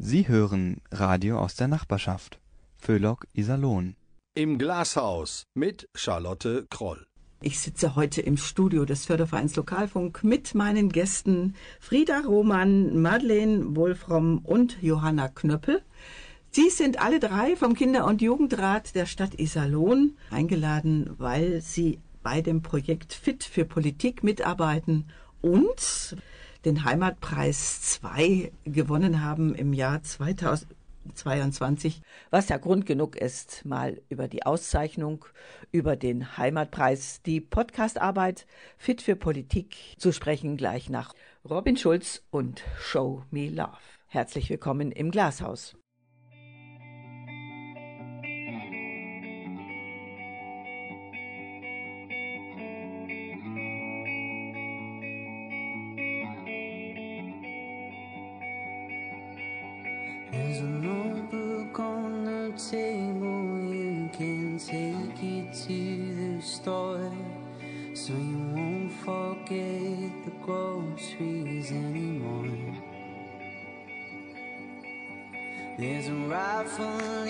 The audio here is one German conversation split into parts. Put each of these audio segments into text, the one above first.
Sie hören Radio aus der Nachbarschaft. Föhlock Iserlohn. Im Glashaus mit Charlotte Kroll. Ich sitze heute im Studio des Fördervereins Lokalfunk mit meinen Gästen Frieda Roman, Madeleine Wolfram und Johanna Knöppel. Sie sind alle drei vom Kinder- und Jugendrat der Stadt Iserlohn eingeladen, weil sie bei dem Projekt Fit für Politik mitarbeiten und den Heimatpreis 2 gewonnen haben im Jahr 2022, was ja Grund genug ist, mal über die Auszeichnung, über den Heimatpreis, die Podcastarbeit Fit für Politik zu sprechen, gleich nach Robin Schulz und Show Me Love. Herzlich willkommen im Glashaus. 分。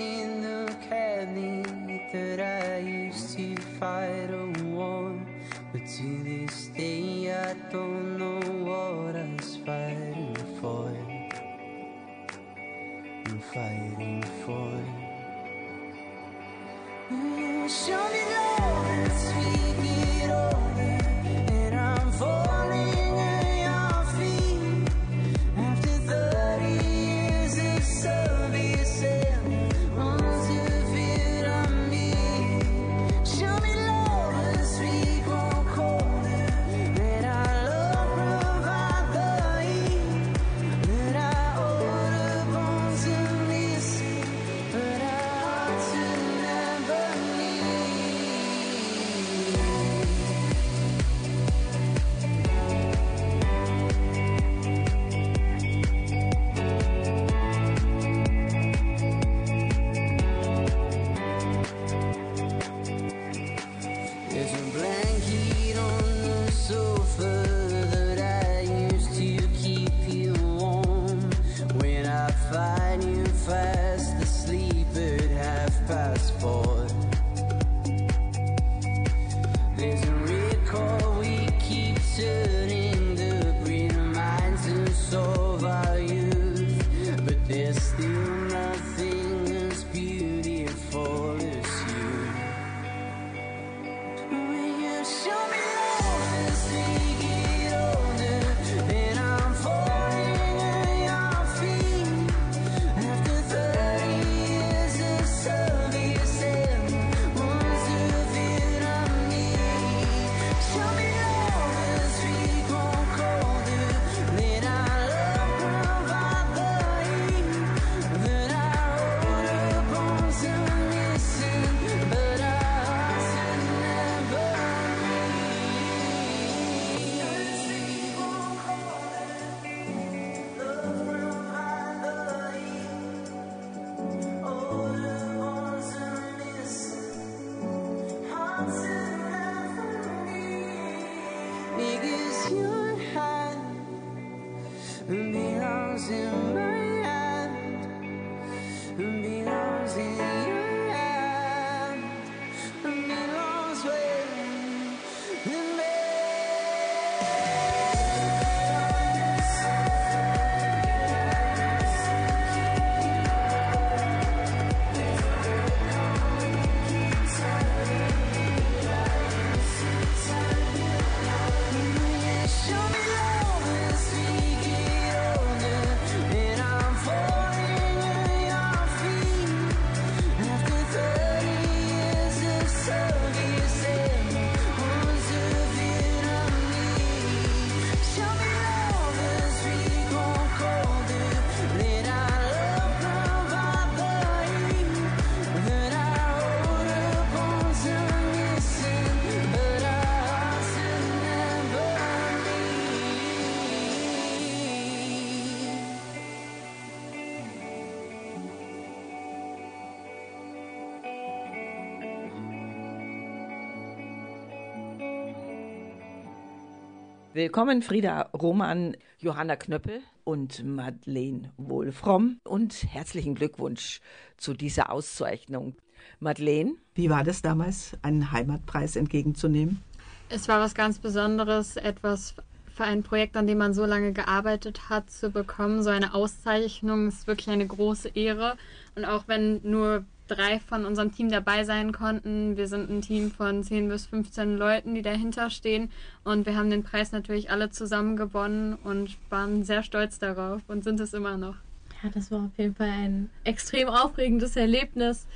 Willkommen Frieda Roman, Johanna Knöppel und Madeleine Wohlfromm und herzlichen Glückwunsch zu dieser Auszeichnung. Madeleine, wie war das damals, einen Heimatpreis entgegenzunehmen? Es war was ganz Besonderes, etwas für ein Projekt, an dem man so lange gearbeitet hat, zu bekommen. So eine Auszeichnung ist wirklich eine große Ehre. Und auch wenn nur drei von unserem Team dabei sein konnten, wir sind ein Team von 10 bis 15 Leuten, die dahinter stehen. Und wir haben den Preis natürlich alle zusammen gewonnen und waren sehr stolz darauf und sind es immer noch. Ja, das war auf jeden Fall ein extrem aufregendes Erlebnis.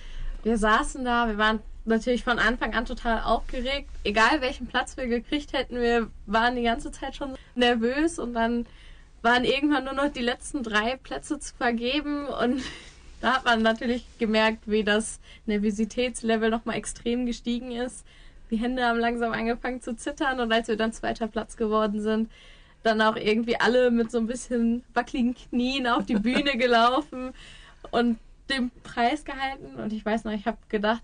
Wir saßen da, wir waren natürlich von Anfang an total aufgeregt. Egal welchen Platz wir gekriegt hätten, wir waren die ganze Zeit schon nervös und dann waren irgendwann nur noch die letzten drei Plätze zu vergeben und da hat man natürlich gemerkt, wie das Nervositätslevel nochmal extrem gestiegen ist. Die Hände haben langsam angefangen zu zittern und als wir dann zweiter Platz geworden sind, dann auch irgendwie alle mit so ein bisschen wackeligen Knien auf die Bühne gelaufen und den Preis gehalten. Und ich weiß noch, ich habe gedacht,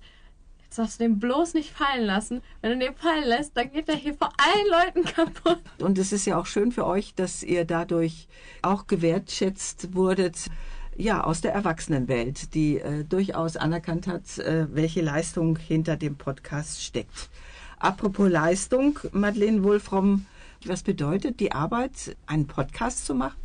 jetzt darfst du den bloß nicht fallen lassen. Wenn du den fallen lässt, dann geht der hier vor allen Leuten kaputt. Und es ist ja auch schön für euch, dass ihr dadurch auch gewertschätzt wurdet, ja, aus der Erwachsenenwelt, die äh, durchaus anerkannt hat, äh, welche Leistung hinter dem Podcast steckt. Apropos Leistung, Madeleine Wolfram, was bedeutet die Arbeit, einen Podcast zu machen?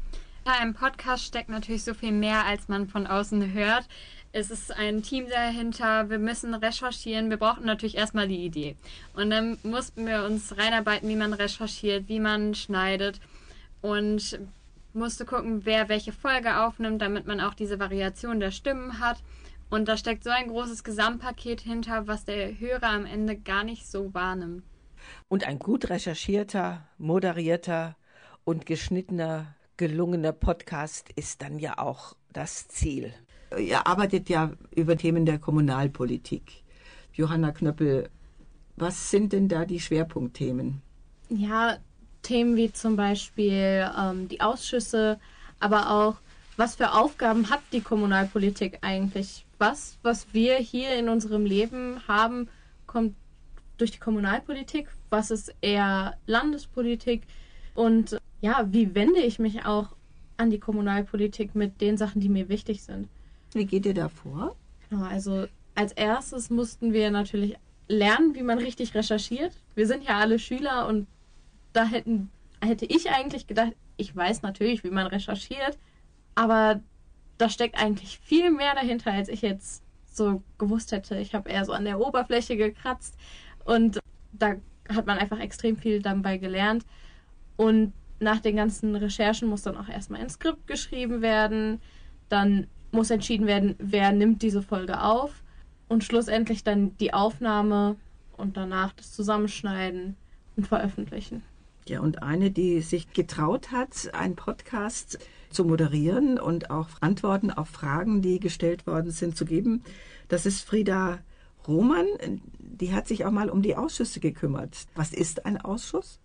Ja, im Podcast steckt natürlich so viel mehr, als man von außen hört. Es ist ein Team dahinter, wir müssen recherchieren, wir brauchen natürlich erstmal die Idee. Und dann mussten wir uns reinarbeiten, wie man recherchiert, wie man schneidet und musste gucken, wer welche Folge aufnimmt, damit man auch diese Variation der Stimmen hat. Und da steckt so ein großes Gesamtpaket hinter, was der Hörer am Ende gar nicht so wahrnimmt. Und ein gut recherchierter, moderierter und geschnittener, gelungener Podcast ist dann ja auch das Ziel. Ihr arbeitet ja über Themen der Kommunalpolitik. Johanna Knöppel, was sind denn da die Schwerpunktthemen? Ja, Themen wie zum Beispiel ähm, die Ausschüsse, aber auch, was für Aufgaben hat die Kommunalpolitik eigentlich? Was, was wir hier in unserem Leben haben, kommt durch die Kommunalpolitik, was ist eher Landespolitik und ja, wie wende ich mich auch an die Kommunalpolitik mit den Sachen, die mir wichtig sind. Wie geht ihr da vor? Genau, also als erstes mussten wir natürlich lernen, wie man richtig recherchiert. Wir sind ja alle Schüler und da hätten, hätte ich eigentlich gedacht, ich weiß natürlich, wie man recherchiert, aber da steckt eigentlich viel mehr dahinter, als ich jetzt so gewusst hätte. Ich habe eher so an der Oberfläche gekratzt und da hat man einfach extrem viel dabei gelernt. Und nach den ganzen Recherchen muss dann auch erstmal ein Skript geschrieben werden. Dann muss entschieden werden, wer nimmt diese Folge auf. Und schlussendlich dann die Aufnahme und danach das Zusammenschneiden und Veröffentlichen. Ja, und eine, die sich getraut hat, einen Podcast zu moderieren und auch Antworten auf Fragen, die gestellt worden sind, zu geben, das ist Frieda Roman. Die hat sich auch mal um die Ausschüsse gekümmert. Was ist ein Ausschuss?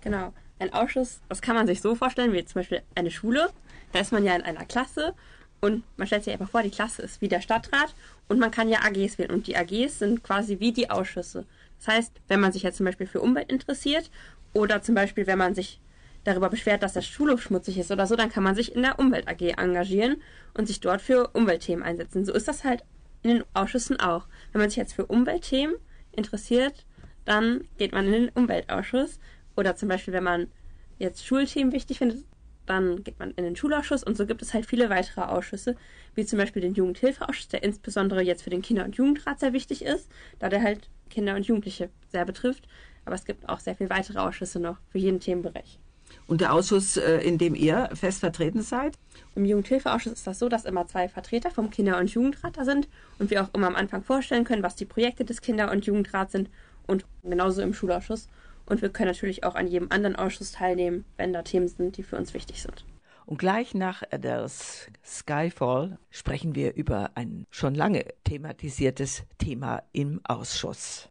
Genau. Ein Ausschuss, das kann man sich so vorstellen, wie zum Beispiel eine Schule. Da ist man ja in einer Klasse und man stellt sich einfach vor, die Klasse ist wie der Stadtrat und man kann ja AGs wählen und die AGs sind quasi wie die Ausschüsse. Das heißt, wenn man sich jetzt zum Beispiel für Umwelt interessiert oder zum Beispiel, wenn man sich darüber beschwert, dass der Schulhof schmutzig ist oder so, dann kann man sich in der Umwelt AG engagieren und sich dort für Umweltthemen einsetzen. So ist das halt in den Ausschüssen auch. Wenn man sich jetzt für Umweltthemen interessiert, dann geht man in den Umweltausschuss. Oder zum Beispiel, wenn man jetzt Schulthemen wichtig findet, dann geht man in den Schulausschuss und so gibt es halt viele weitere Ausschüsse, wie zum Beispiel den Jugendhilfeausschuss, der insbesondere jetzt für den Kinder- und Jugendrat sehr wichtig ist, da der halt Kinder und Jugendliche sehr betrifft. Aber es gibt auch sehr viele weitere Ausschüsse noch für jeden Themenbereich. Und der Ausschuss, äh, in dem ihr fest vertreten seid? Im Jugendhilfeausschuss ist das so, dass immer zwei Vertreter vom Kinder- und Jugendrat da sind und wir auch immer am Anfang vorstellen können, was die Projekte des Kinder- und Jugendrats sind und genauso im Schulausschuss. Und wir können natürlich auch an jedem anderen Ausschuss teilnehmen, wenn da Themen sind, die für uns wichtig sind. Und gleich nach der Skyfall sprechen wir über ein schon lange thematisiertes Thema im Ausschuss.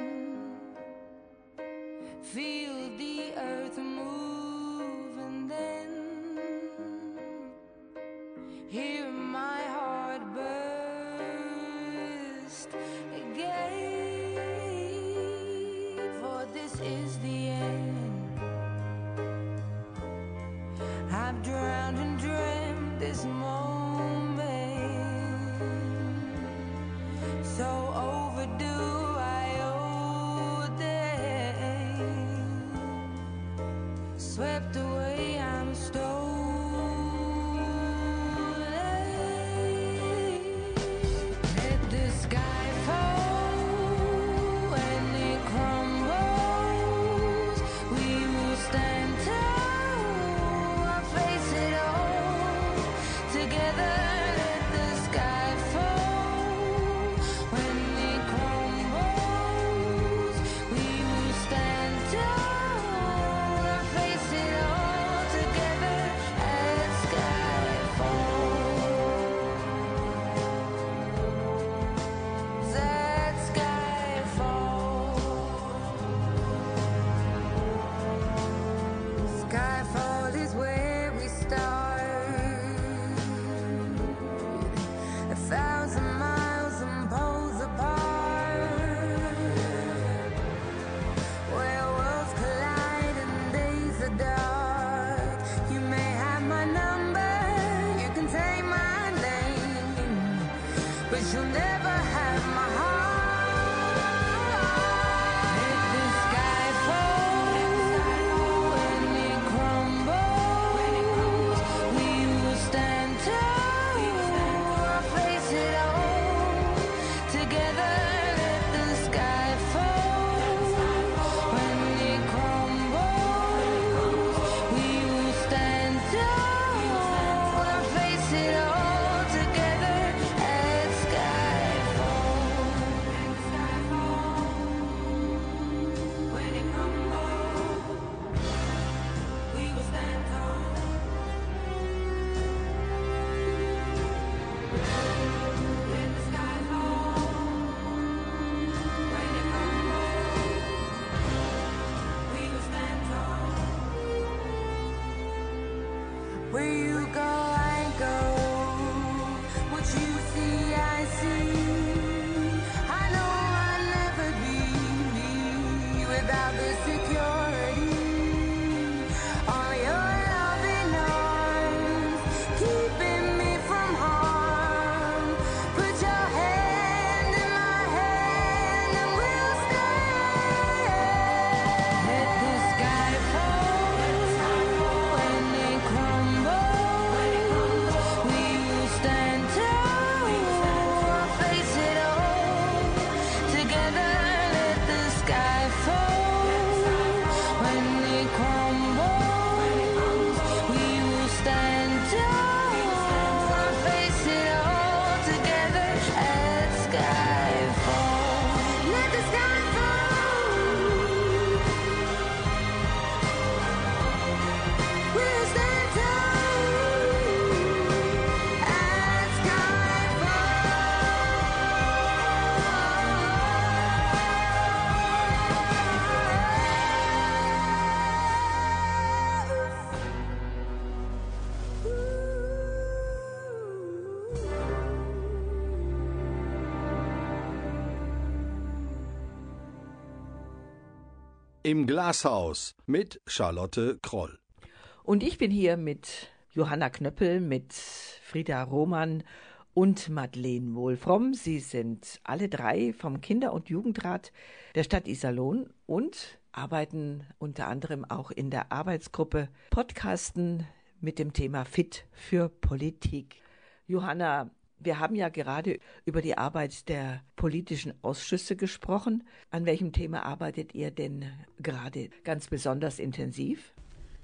Im Glashaus mit Charlotte Kroll. Und ich bin hier mit Johanna Knöppel, mit Frieda Roman und Madeleine Wohlfromm. Sie sind alle drei vom Kinder- und Jugendrat der Stadt Iserlohn und arbeiten unter anderem auch in der Arbeitsgruppe Podcasten mit dem Thema Fit für Politik. Johanna, wir haben ja gerade über die Arbeit der politischen Ausschüsse gesprochen. An welchem Thema arbeitet ihr denn gerade ganz besonders intensiv?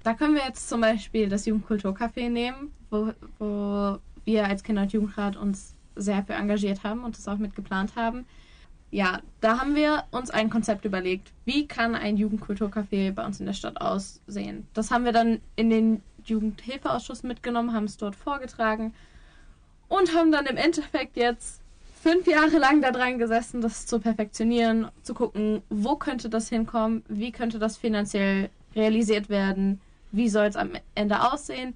Da können wir jetzt zum Beispiel das Jugendkulturcafé nehmen, wo, wo wir als Kinder- und Jugendrat uns sehr für engagiert haben und das auch mit geplant haben. Ja, da haben wir uns ein Konzept überlegt, wie kann ein Jugendkulturcafé bei uns in der Stadt aussehen. Das haben wir dann in den Jugendhilfeausschuss mitgenommen, haben es dort vorgetragen und haben dann im Endeffekt jetzt fünf Jahre lang da dran gesessen, das zu perfektionieren, zu gucken, wo könnte das hinkommen, wie könnte das finanziell realisiert werden, wie soll es am Ende aussehen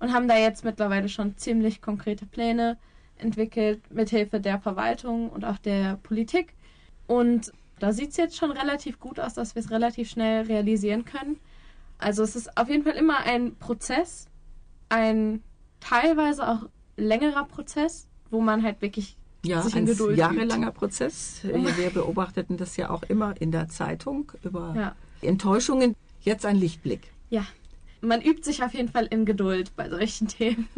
und haben da jetzt mittlerweile schon ziemlich konkrete Pläne entwickelt, mithilfe der Verwaltung und auch der Politik. Und da sieht es jetzt schon relativ gut aus, dass wir es relativ schnell realisieren können. Also es ist auf jeden Fall immer ein Prozess, ein teilweise auch längerer Prozess, wo man halt wirklich Ja, sich in ein jahrelanger Prozess. Wir beobachteten das ja auch immer in der Zeitung über Ja. Enttäuschungen. Jetzt ein Lichtblick. Ja, man übt sich auf jeden Fall in Geduld bei solchen Themen.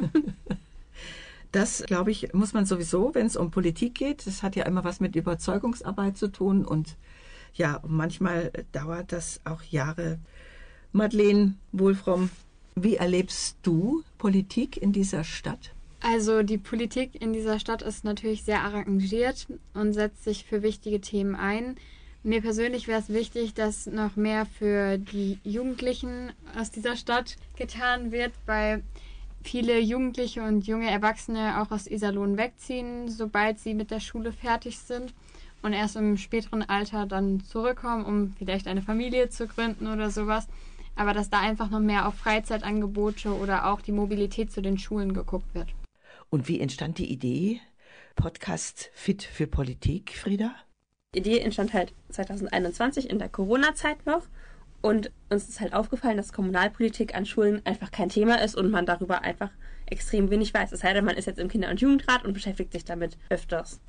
Das, glaube ich, muss man sowieso, wenn es um Politik geht. Das hat ja immer was mit Überzeugungsarbeit zu tun und ja, manchmal dauert das auch Jahre. Madeleine Wohlfromm, wie erlebst du Politik in dieser Stadt? Also die Politik in dieser Stadt ist natürlich sehr arrangiert und setzt sich für wichtige Themen ein. Mir persönlich wäre es wichtig, dass noch mehr für die Jugendlichen aus dieser Stadt getan wird, weil viele Jugendliche und junge Erwachsene auch aus Iserlohn wegziehen, sobald sie mit der Schule fertig sind und erst im späteren Alter dann zurückkommen, um vielleicht eine Familie zu gründen oder sowas. Aber dass da einfach noch mehr auf Freizeitangebote oder auch die Mobilität zu den Schulen geguckt wird. Und wie entstand die Idee Podcast Fit für Politik, Frieda? Die Idee entstand halt 2021 in der Corona-Zeit noch. Und uns ist halt aufgefallen, dass Kommunalpolitik an Schulen einfach kein Thema ist und man darüber einfach extrem wenig weiß. Es sei denn, man ist jetzt im Kinder- und Jugendrat und beschäftigt sich damit öfters.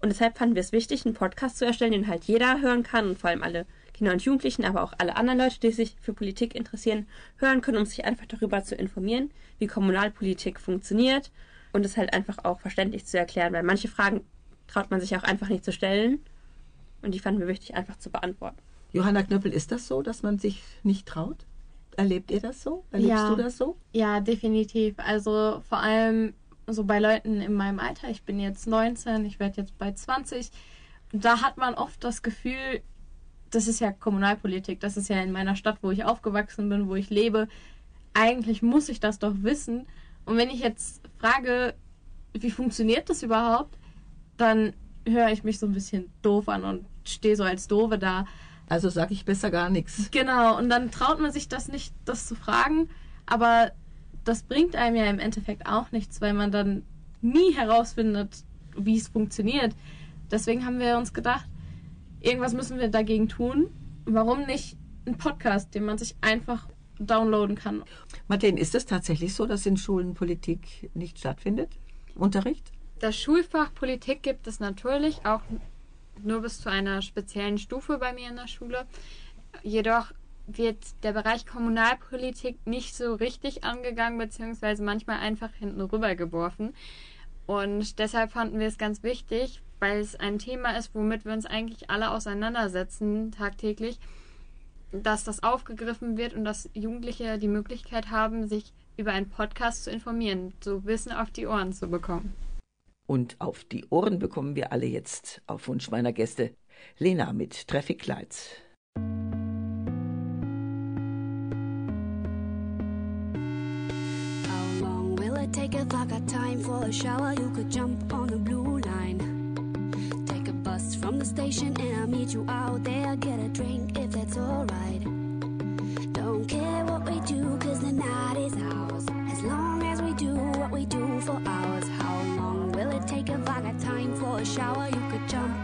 Und deshalb fanden wir es wichtig, einen Podcast zu erstellen, den halt jeder hören kann und vor allem alle Kinder und Jugendlichen, aber auch alle anderen Leute, die sich für Politik interessieren, hören können, um sich einfach darüber zu informieren, wie Kommunalpolitik funktioniert und es halt einfach auch verständlich zu erklären, weil manche Fragen traut man sich auch einfach nicht zu stellen und die fanden wir wichtig einfach zu beantworten. Johanna Knöppel, ist das so, dass man sich nicht traut? Erlebt ihr das so? Erlebst Ja. du das so? Ja, definitiv. Also vor allem so bei Leuten in meinem Alter. Ich bin jetzt 19, ich werde jetzt bei 20. Da hat man oft das Gefühl, das ist ja Kommunalpolitik, das ist ja in meiner Stadt, wo ich aufgewachsen bin, wo ich lebe. Eigentlich muss ich das doch wissen. Und wenn ich jetzt frage, wie funktioniert das überhaupt, dann höre ich mich so ein bisschen doof an und stehe so als Doofe da. Also sage ich besser gar nichts. Genau, und dann traut man sich das nicht, das zu fragen. Aber das bringt einem ja im Endeffekt auch nichts, weil man dann nie herausfindet, wie es funktioniert. Deswegen haben wir uns gedacht, irgendwas müssen wir dagegen tun. Warum nicht ein Podcast, den man sich einfach downloaden kann? Martin, ist es tatsächlich so, dass in Schulen Politik nicht stattfindet? Unterricht? Das Schulfach Politik gibt es natürlich auch nur bis zu einer speziellen Stufe bei mir in der Schule. Jedoch wird der Bereich Kommunalpolitik nicht so richtig angegangen, beziehungsweise manchmal einfach hinten rüber geworfen. Und deshalb fanden wir es ganz wichtig, weil es ein Thema ist, womit wir uns eigentlich alle auseinandersetzen tagtäglich, dass das aufgegriffen wird und dass Jugendliche die Möglichkeit haben, sich über einen Podcast zu informieren, so Wissen auf die Ohren zu bekommen. Und auf die Ohren bekommen wir alle jetzt auf Wunsch meiner Gäste Lena mit Traffic Lights. How long will it take if I got time for a shower? You could jump on the blue a bus from the station and I'll meet you out there. Get a drink if that's alright. Don't care what we do, cause the night is ours. As long as we do what we do for hours. How long will it take if I got time for a shower? You could jump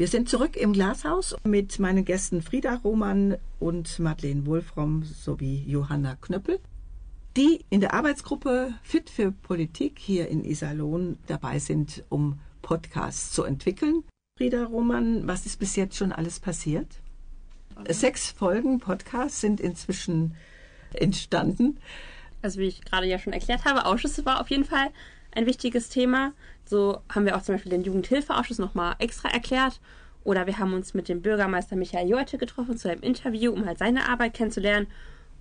Wir sind zurück im Glashaus mit meinen Gästen Frieda Roman und Madeleine Wolfram sowie Johanna Knöppel, die in der Arbeitsgruppe Fit für Politik hier in Iserlohn dabei sind, um Podcasts zu entwickeln. Frieda Roman, was ist bis jetzt schon alles passiert? Sechs Folgen Podcasts sind inzwischen entstanden. Also wie ich gerade ja schon erklärt habe, Ausschüsse war auf jeden Fall ein wichtiges Thema. So haben wir auch zum Beispiel den Jugendhilfeausschuss nochmal extra erklärt. Oder wir haben uns mit dem Bürgermeister Michael Jolte getroffen zu einem Interview, um halt seine Arbeit kennenzulernen.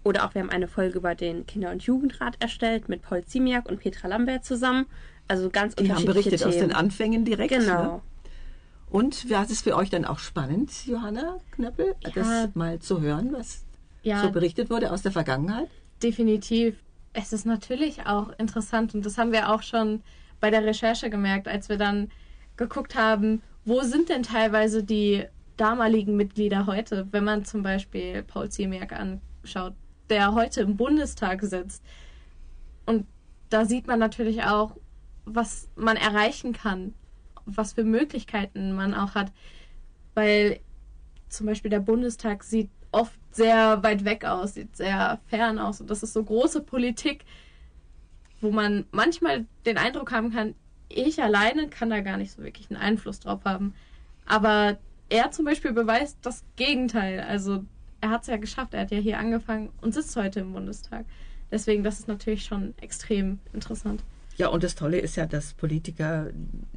Oder auch wir haben eine Folge über den Kinder- und Jugendrat erstellt mit Paul Ziemiak und Petra Lambert zusammen. Also ganz Die haben unterschiedliche berichtet aus Themen. den Anfängen direkt. Genau. Ne? Und war es für euch dann auch spannend, Johanna Knöppel, das mal zu hören, was Ja, so berichtet wurde aus der Vergangenheit? definitiv. Es ist natürlich auch interessant und das haben wir auch schon bei der Recherche gemerkt, als wir dann geguckt haben, wo sind denn teilweise die damaligen Mitglieder heute, wenn man zum Beispiel Paul Ziemiak anschaut, der heute im Bundestag sitzt. Und da sieht man natürlich auch, was man erreichen kann, was für Möglichkeiten man auch hat, weil zum Beispiel der Bundestag sieht oft sehr weit weg aus, sieht sehr fern aus. Und das ist so große Politik, wo man manchmal den Eindruck haben kann, ich alleine kann da gar nicht so wirklich einen Einfluss drauf haben. Aber er zum Beispiel beweist das Gegenteil. Also er hat es ja geschafft, er hat ja hier angefangen und sitzt heute im Bundestag. Deswegen, das ist natürlich schon extrem interessant. Ja, und das Tolle ist ja, dass Politiker,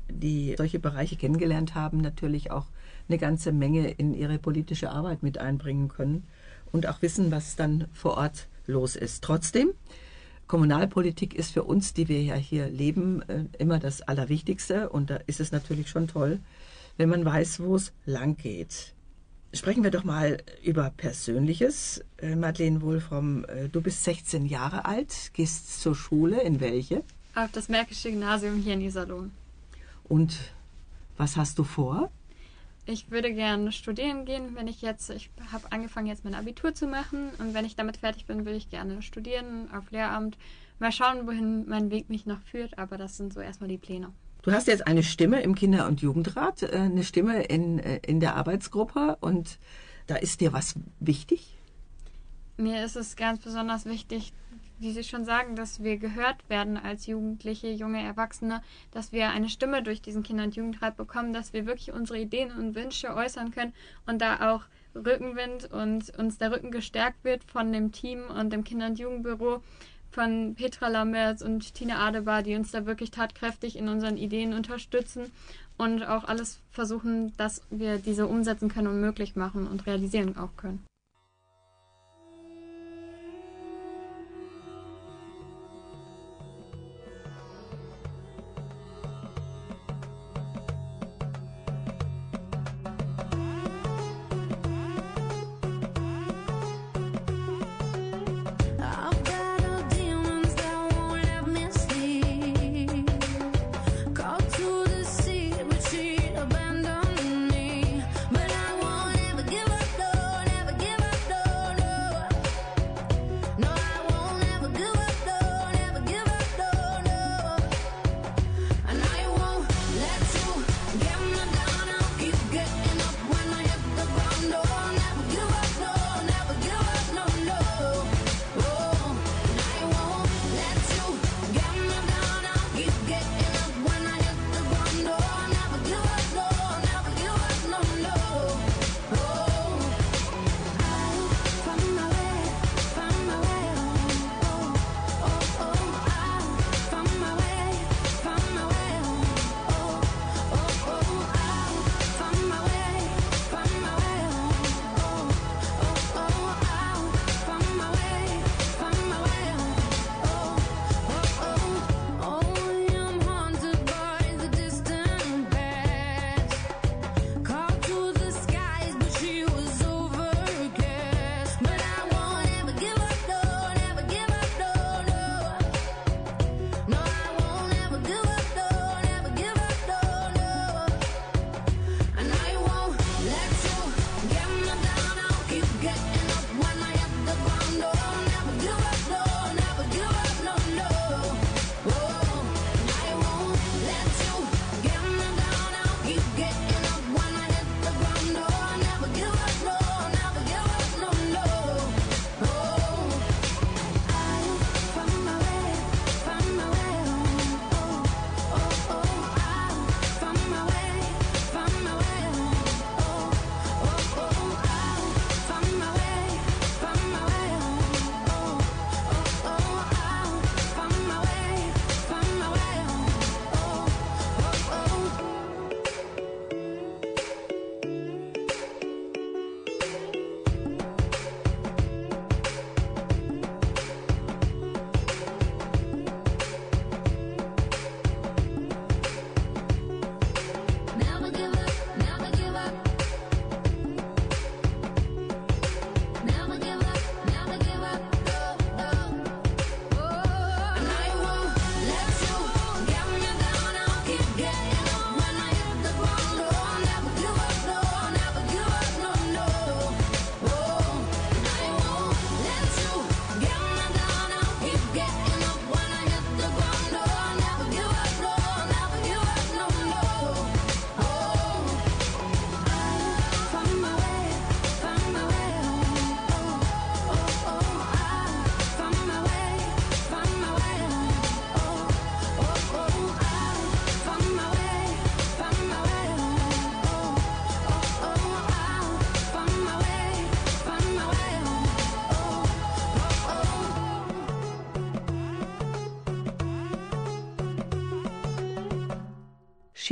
die solche Bereiche kennengelernt haben, natürlich auch eine ganze Menge in ihre politische Arbeit mit einbringen können und auch wissen, was dann vor Ort los ist. Trotzdem, Kommunalpolitik ist für uns, die wir ja hier leben, äh, immer das Allerwichtigste und da ist es natürlich schon toll, wenn man weiß, wo es lang geht. Sprechen wir doch mal über Persönliches. Äh, Madeleine Wolfram, äh, du bist 16 Jahre alt, gehst zur Schule. In welche? Auf das Märkische Gymnasium hier in Iserlohn. Und was hast du vor? Ich würde gerne studieren gehen, wenn ich jetzt, ich habe angefangen jetzt mein Abitur zu machen und wenn ich damit fertig bin, will ich gerne studieren auf Lehramt. Mal schauen, wohin mein Weg mich noch führt, aber das sind so erstmal die Pläne. Du hast jetzt eine Stimme im Kinder- und Jugendrat, äh, eine Stimme in, äh, in der Arbeitsgruppe und da ist dir was wichtig? Mir ist es ganz besonders wichtig, wie Sie schon sagen, dass wir gehört werden als Jugendliche, junge Erwachsene, dass wir eine Stimme durch diesen Kinder- und Jugendrat bekommen, dass wir wirklich unsere Ideen und Wünsche äußern können und da auch Rückenwind und uns der Rücken gestärkt wird von dem Team und dem Kinder- und Jugendbüro von Petra Lamberts und Tina Adebar, die uns da wirklich tatkräftig in unseren Ideen unterstützen und auch alles versuchen, dass wir diese umsetzen können und möglich machen und realisieren auch können.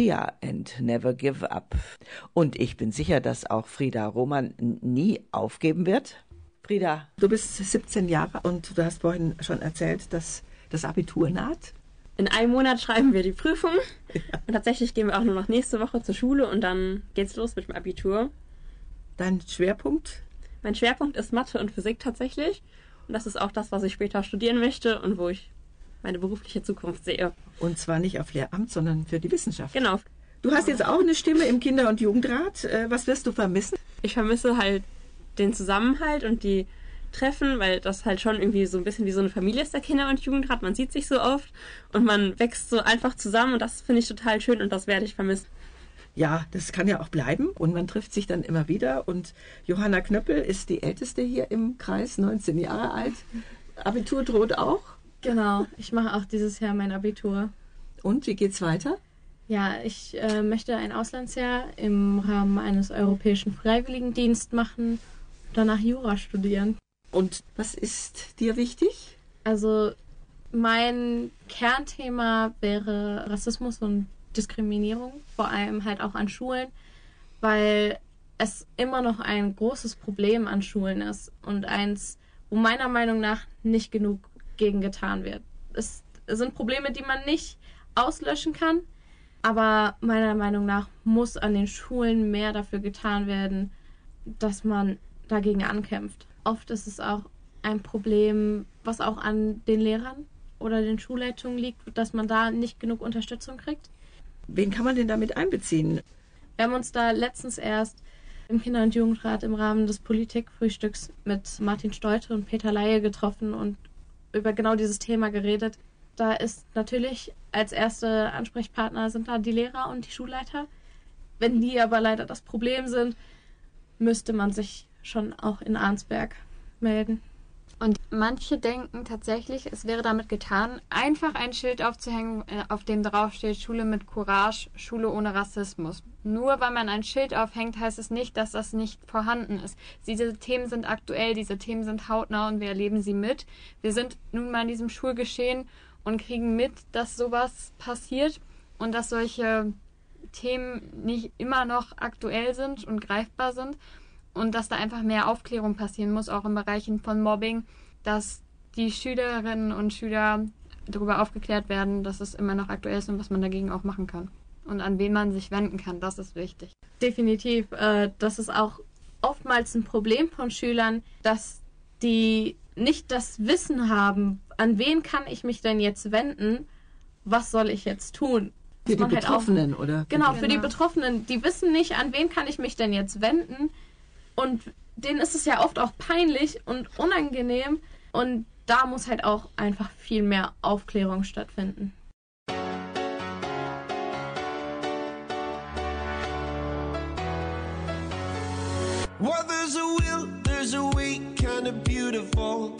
Shia and Never Give Up. Und ich bin sicher, dass auch Frieda Roman nie aufgeben wird. Frieda, Du bist 17 Jahre und du hast vorhin schon erzählt, dass das Abitur naht. In einem Monat schreiben wir die Prüfung. Und tatsächlich gehen wir auch nur noch nächste Woche zur Schule und dann geht's los mit dem Abitur. Dein Schwerpunkt? Mein Schwerpunkt ist Mathe und Physik tatsächlich. Und das ist auch das, was ich später studieren möchte und wo ich meine berufliche Zukunft sehe. Und zwar nicht auf Lehramt, sondern für die Wissenschaft. Genau. Du hast jetzt auch eine Stimme im Kinder- und Jugendrat. Äh, Was wirst du vermissen? Ich vermisse halt den Zusammenhalt und die Treffen, weil das halt schon irgendwie so ein bisschen wie so eine Familie ist, der Kinder- und Jugendrat. Man sieht sich so oft und man wächst so einfach zusammen und das finde ich total schön und das werde ich vermissen. Ja, das kann ja auch bleiben und man trifft sich dann immer wieder. Und Johanna Knöppel ist die Älteste hier im Kreis, 19 Jahre alt. Abitur droht auch. Genau, ich mache auch dieses Jahr mein Abitur. Und wie geht's weiter? Ja, ich äh, möchte ein Auslandsjahr im Rahmen eines europäischen Freiwilligendienst machen, danach Jura studieren. Und was ist dir wichtig? Also mein Kernthema wäre Rassismus und Diskriminierung, vor allem halt auch an Schulen, weil es immer noch ein großes Problem an Schulen ist und eins, wo meiner Meinung nach nicht genug gegen getan wird. Es sind Probleme, die man nicht auslöschen kann, aber meiner Meinung nach muss an den Schulen mehr dafür getan werden, dass man dagegen ankämpft. Oft ist es auch ein Problem, was auch an den Lehrern oder den Schulleitungen liegt, dass man da nicht genug Unterstützung kriegt. Wen kann man denn damit einbeziehen? Wir haben uns da letztens erst im Kinder- und Jugendrat im Rahmen des Politikfrühstücks mit Martin Stolte und Peter Laie getroffen und über genau dieses Thema geredet. Da ist natürlich als erste Ansprechpartner sind da die Lehrer und die Schulleiter. Wenn die aber leider das Problem sind, müsste man sich schon auch in Arnsberg melden. Und manche denken tatsächlich, es wäre damit getan, einfach ein Schild aufzuhängen, äh, auf dem draufsteht Schule mit Courage, Schule ohne Rassismus. Nur weil man ein Schild aufhängt, heißt es nicht, dass das nicht vorhanden ist. Diese Themen sind aktuell, diese Themen sind hautnah und wir erleben sie mit. Wir sind nun mal in diesem Schulgeschehen und kriegen mit, dass sowas passiert und dass solche Themen nicht immer noch aktuell sind und greifbar sind und dass da einfach mehr Aufklärung passieren muss, auch in Bereichen von Mobbing, dass die Schülerinnen und Schüler darüber aufgeklärt werden, dass es immer noch aktuell ist und was man dagegen auch machen kann. Und an wen man sich wenden kann, das ist wichtig. Definitiv. Äh, das ist auch oftmals ein Problem von Schülern, dass die nicht das Wissen haben, an wen kann ich mich denn jetzt wenden, was soll ich jetzt tun. Für die man halt auch- Betroffenen, oder? Genau, für die Genau. Betroffenen. Die wissen nicht, an wen kann ich mich denn jetzt wenden. Und denen ist es ja oft auch peinlich und unangenehm. Und da muss halt auch einfach viel mehr Aufklärung stattfinden. Well, there's a will, there's a way, kinda beautiful.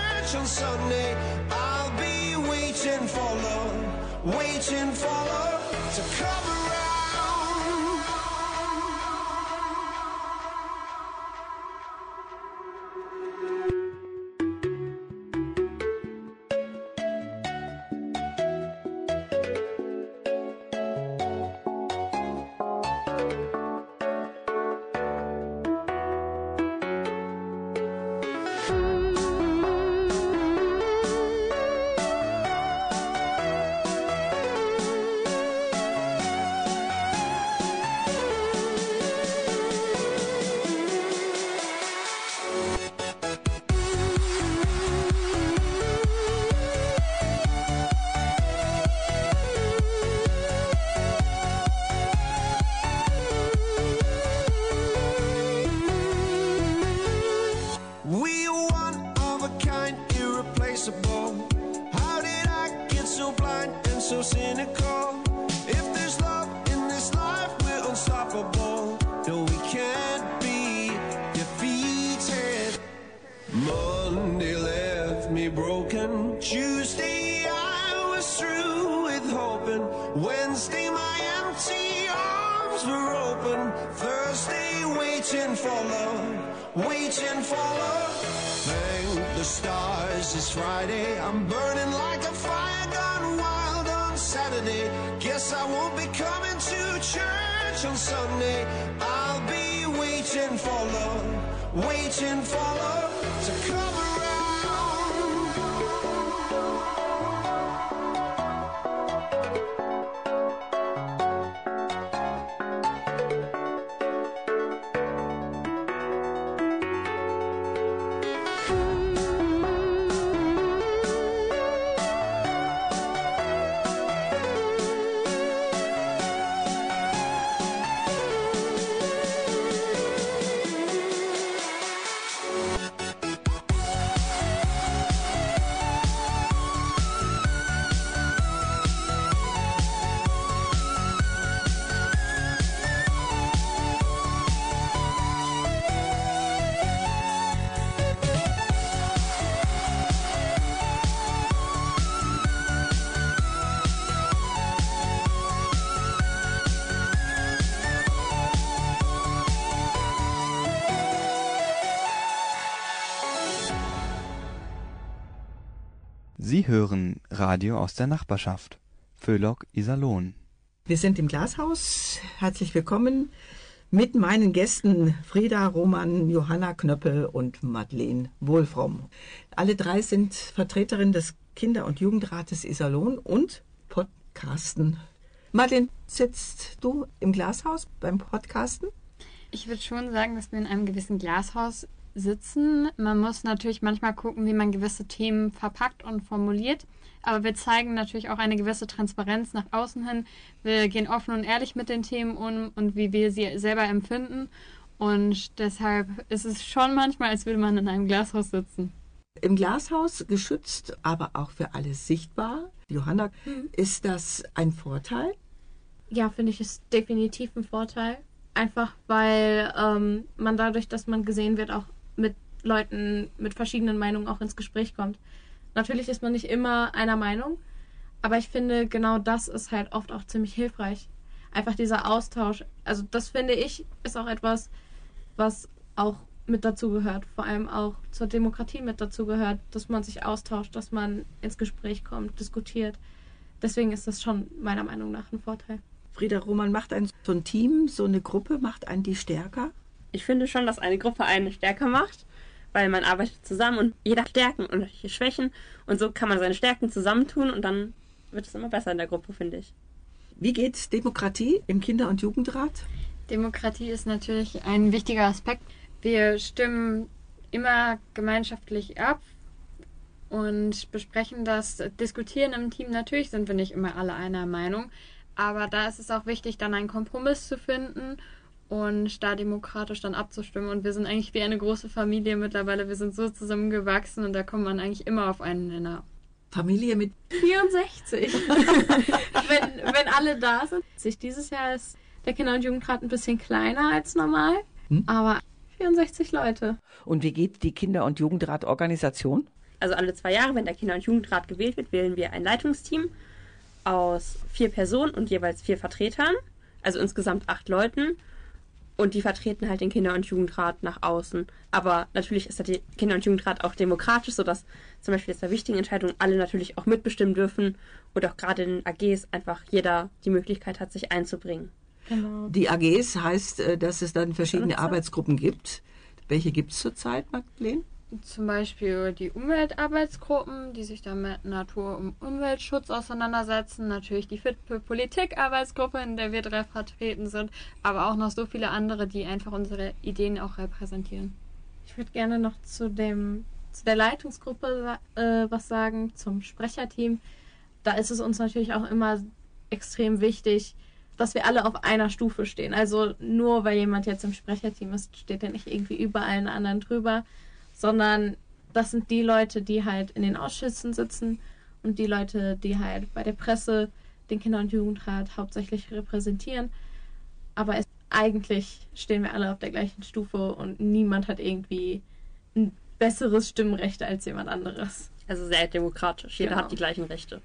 on Sunday. I'll be waiting for love, waiting for love to come love, waiting for Sie hören Radio aus der Nachbarschaft. Föhlock Iserlohn. Wir sind im Glashaus. Herzlich willkommen mit meinen Gästen Frieda Roman, Johanna Knöppel und Madeleine Wohlfromm. Alle drei sind Vertreterinnen des Kinder- und Jugendrates Iserlohn und Podcasten. Madeleine, sitzt du im Glashaus beim Podcasten? Ich würde schon sagen, dass wir in einem gewissen Glashaus sitzen. Man muss natürlich manchmal gucken, wie man gewisse Themen verpackt und formuliert. Aber wir zeigen natürlich auch eine gewisse Transparenz nach außen hin. Wir gehen offen und ehrlich mit den Themen um und wie wir sie selber empfinden. Und deshalb ist es schon manchmal, als würde man in einem Glashaus sitzen. Im Glashaus geschützt, aber auch für alle sichtbar. Johanna, ist das ein Vorteil? Ja, finde ich, ist definitiv ein Vorteil. Einfach weil ähm, man dadurch, dass man gesehen wird, auch mit Leuten mit verschiedenen Meinungen auch ins Gespräch kommt. Natürlich ist man nicht immer einer Meinung, aber ich finde, genau das ist halt oft auch ziemlich hilfreich. Einfach dieser Austausch. Also das finde ich, ist auch etwas, was auch mit dazu gehört. Vor allem auch zur Demokratie mit dazu gehört, dass man sich austauscht, dass man ins Gespräch kommt, diskutiert. Deswegen ist das schon meiner Meinung nach ein Vorteil. Frieda Roman macht ein so ein Team, so eine Gruppe, macht einen die stärker? Ich finde schon, dass eine Gruppe einen stärker macht, weil man arbeitet zusammen und jeder hat Stärken und Schwächen und so kann man seine Stärken zusammentun und dann wird es immer besser in der Gruppe, finde ich. Wie geht Demokratie im Kinder- und Jugendrat? Demokratie ist natürlich ein wichtiger Aspekt. Wir stimmen immer gemeinschaftlich ab und besprechen das, diskutieren im Team. Natürlich sind wir nicht immer alle einer Meinung, aber da ist es auch wichtig, dann einen Kompromiss zu finden und da demokratisch dann abzustimmen. Und wir sind eigentlich wie eine große Familie mittlerweile. Wir sind so zusammengewachsen und da kommt man eigentlich immer auf einen Nenner. Familie mit 64. wenn, wenn alle da sind. Sich dieses Jahr ist der Kinder- und Jugendrat ein bisschen kleiner als normal, Hm? aber 64 Leute. Und wie geht die Kinder- und Jugendratorganisation? Also alle zwei Jahre, wenn der Kinder- und Jugendrat gewählt wird, wählen wir ein Leitungsteam aus vier Personen und jeweils vier Vertretern, also insgesamt acht Leuten. Und die vertreten halt den Kinder- und Jugendrat nach außen. Aber natürlich ist der Kinder- und Jugendrat auch demokratisch, sodass zum Beispiel jetzt bei wichtigen Entscheidungen alle natürlich auch mitbestimmen dürfen und auch gerade in den AGs einfach jeder die Möglichkeit hat, sich einzubringen. Genau. Die AGs heißt, äh, dass es dann verschiedene. Arbeitsgruppen gibt. Welche gibt es zurzeit, Madeleine? Zum Beispiel die Umweltarbeitsgruppen, die sich dann mit Natur- und Umweltschutz auseinandersetzen. Natürlich die Fit für Politik-Arbeitsgruppe, in der wir drei vertreten sind. Aber auch noch so viele andere, die einfach unsere Ideen auch repräsentieren. Ich würde gerne noch zu dem zu der Leitungsgruppe äh, was sagen, zum Sprecherteam. Da ist es uns natürlich auch immer extrem wichtig, dass wir alle auf einer Stufe stehen. Also nur weil jemand jetzt im Sprecherteam ist, steht er nicht irgendwie über allen anderen drüber, sondern Das sind die Leute, die halt in den Ausschüssen sitzen und die Leute, die halt bei der Presse den Kinder- und Jugendrat hauptsächlich repräsentieren. Aber es, eigentlich stehen wir alle auf der gleichen Stufe und niemand hat irgendwie ein besseres Stimmrecht als jemand anderes. Also sehr demokratisch. Jeder Genau. hat die gleichen Rechte.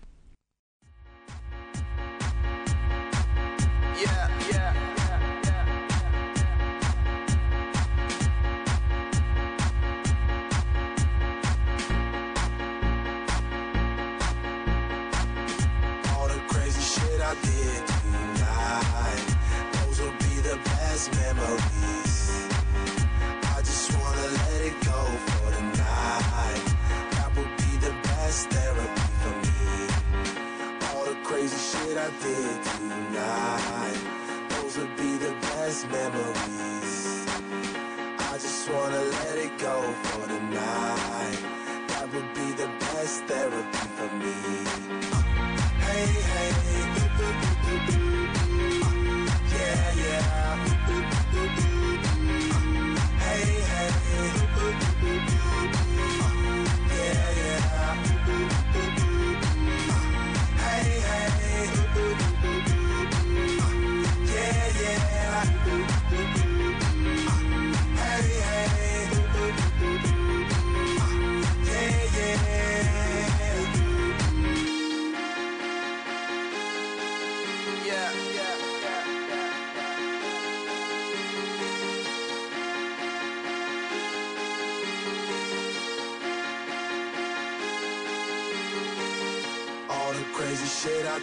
Tonight, those would be the best memories. I just wanna let it go for the night. That would be the best therapy for me.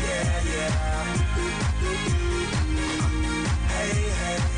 yeah, yeah. Hey, hey,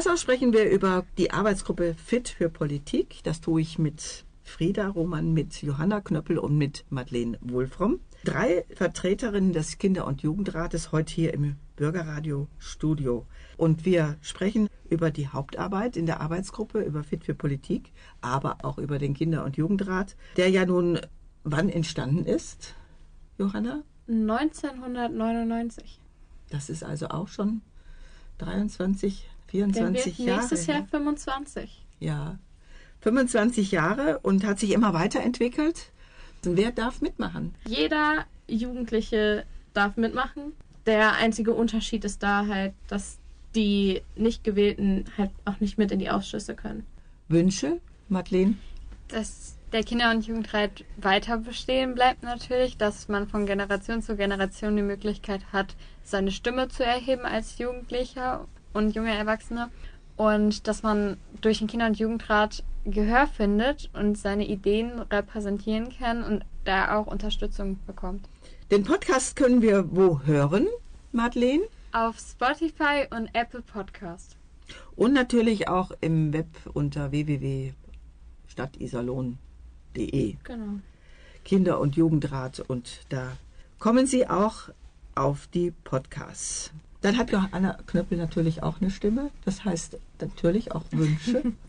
Glashaus sprechen wir über die Arbeitsgruppe Fit für Politik. Das tue ich mit Frieda Roman, mit Johanna Knöppel und mit Madeleine Wohlfromm. Drei Vertreterinnen des Kinder- und Jugendrates heute hier im Bürgerradio Studio. Und wir sprechen über die Hauptarbeit in der Arbeitsgruppe, über Fit für Politik, aber auch über den Kinder- und Jugendrat, der ja nun wann entstanden ist, Johanna? 1999. Das ist also auch schon 23, Der 24 wird Jahre. nächstes. Jahr 25. Ja. 25 Jahre und hat sich immer weiterentwickelt. Wer darf mitmachen? Jeder Jugendliche darf mitmachen. Der einzige Unterschied ist da halt, dass die nicht gewählten halt auch nicht mit in die Ausschüsse können. Wünsche, Madeleine? Dass der Kinder- und Jugendrat weiter bestehen bleibt natürlich, dass man von Generation zu Generation die Möglichkeit hat, seine Stimme zu erheben als Jugendlicher und junge Erwachsene und dass man durch den Kinder- und Jugendrat Gehör findet und seine Ideen repräsentieren kann und da auch Unterstützung bekommt. Den Podcast können wir wo hören, Madeleine? Auf Spotify und Apple Podcast. Und natürlich auch im Web unter www.stadtisalon.de. Genau. Kinder- und Jugendrat. Und da kommen Sie auch auf die Podcasts. Dann hat Johanna Knöppel natürlich auch eine Stimme. Das heißt natürlich auch Wünsche.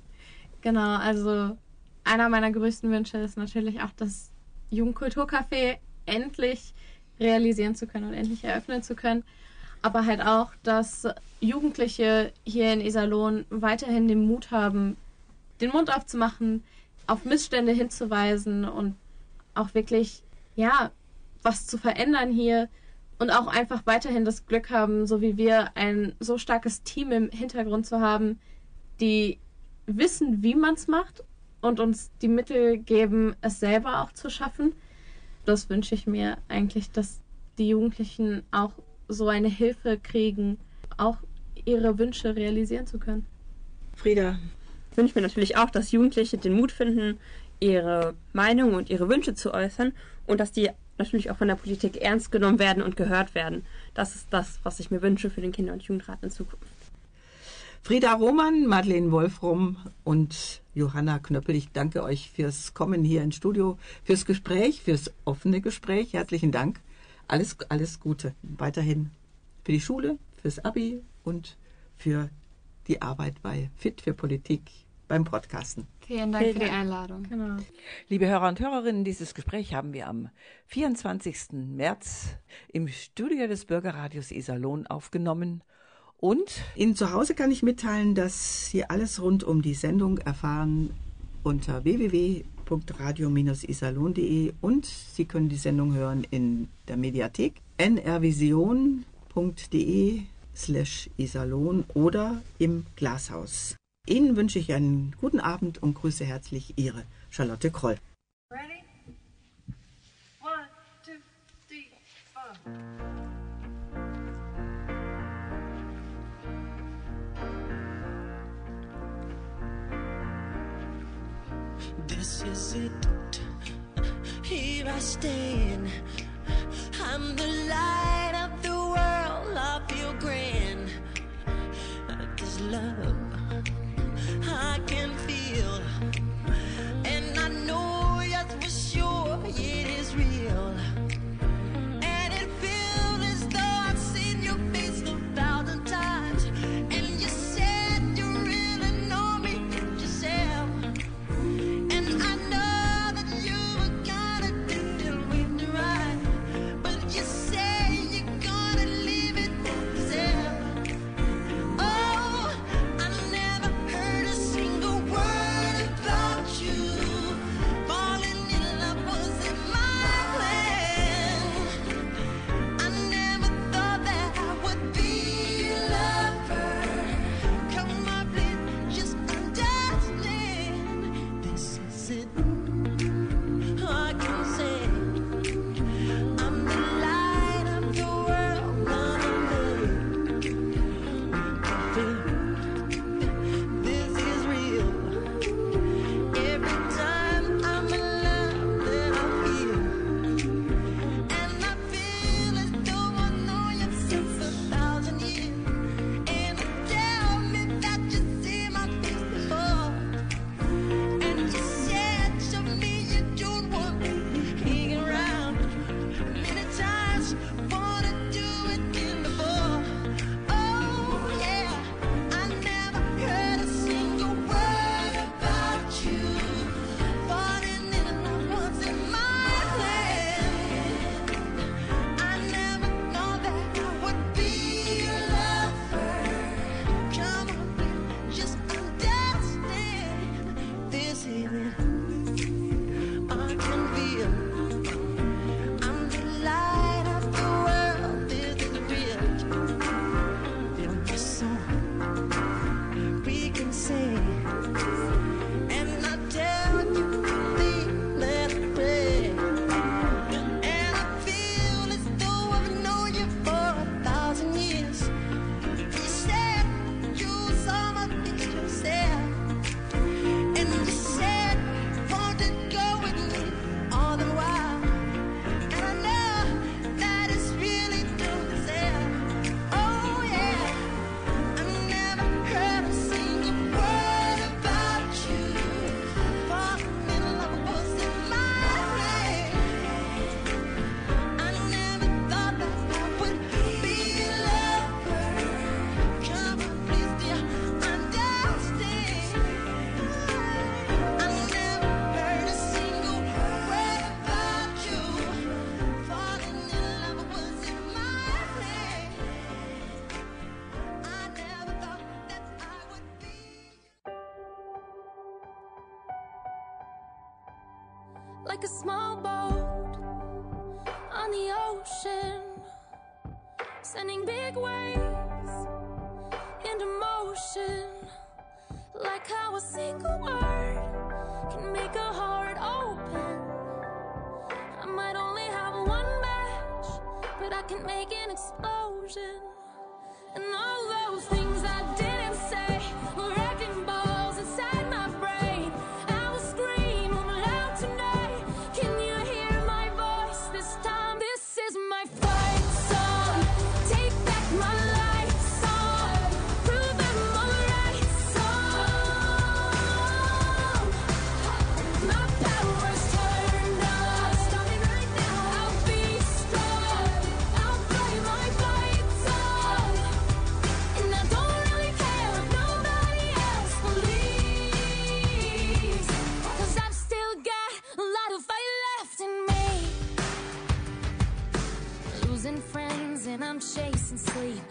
Genau, also einer meiner größten Wünsche ist natürlich auch das Jugendkulturcafé endlich realisieren zu können und endlich eröffnen zu können. Aber halt auch, dass Jugendliche hier in Iserlohn weiterhin den Mut haben, den Mund aufzumachen, auf Missstände hinzuweisen und auch wirklich, ja, was zu verändern hier und auch einfach weiterhin das Glück haben, so wie wir, ein so starkes Team im Hintergrund zu haben, die wissen, wie man es macht und uns die Mittel geben, es selber auch zu schaffen. Das wünsche ich mir eigentlich, dass die Jugendlichen auch so eine Hilfe kriegen, auch ihre Wünsche realisieren zu können. Frieda, Ich wünsche mir natürlich auch, dass Jugendliche den Mut finden, ihre Meinung und ihre Wünsche zu äußern und dass die natürlich auch von der Politik ernst genommen werden und gehört werden. Das ist das, was ich mir wünsche für den Kinder- und Jugendrat in Zukunft. Frieda Roman, Madeleine Wolfrum und Johanna Knöppel, ich danke euch fürs Kommen hier ins Studio, fürs Gespräch, fürs offene Gespräch. Herzlichen Dank. Alles, alles Gute weiterhin für die Schule, fürs Abi und für die Arbeit bei Fit für Politik beim Podcasten. Vielen Dank Vielen für die. Einladung. Genau. Liebe Hörer und Hörerinnen, dieses Gespräch haben wir am 24. März im Studio des Bürgerradios Iserlohn aufgenommen. Und Ihnen zu Hause kann ich mitteilen, dass Sie alles rund um die Sendung erfahren unter www.radio-isalon.de und Sie können die Sendung hören in der Mediathek nrvision.de slash isalon oder im Glashaus. Ihnen wünsche ich einen guten Abend und grüße herzlich Ihre Charlotte Kroll. Ready? One, two, three, four. This is it. Here I stand. I'm the light of the world. I feel grand. This love sending big waves into motion. Like how a single word can make a heart open. I might only have one match but I can make an explosion. And all those things I did and sleep.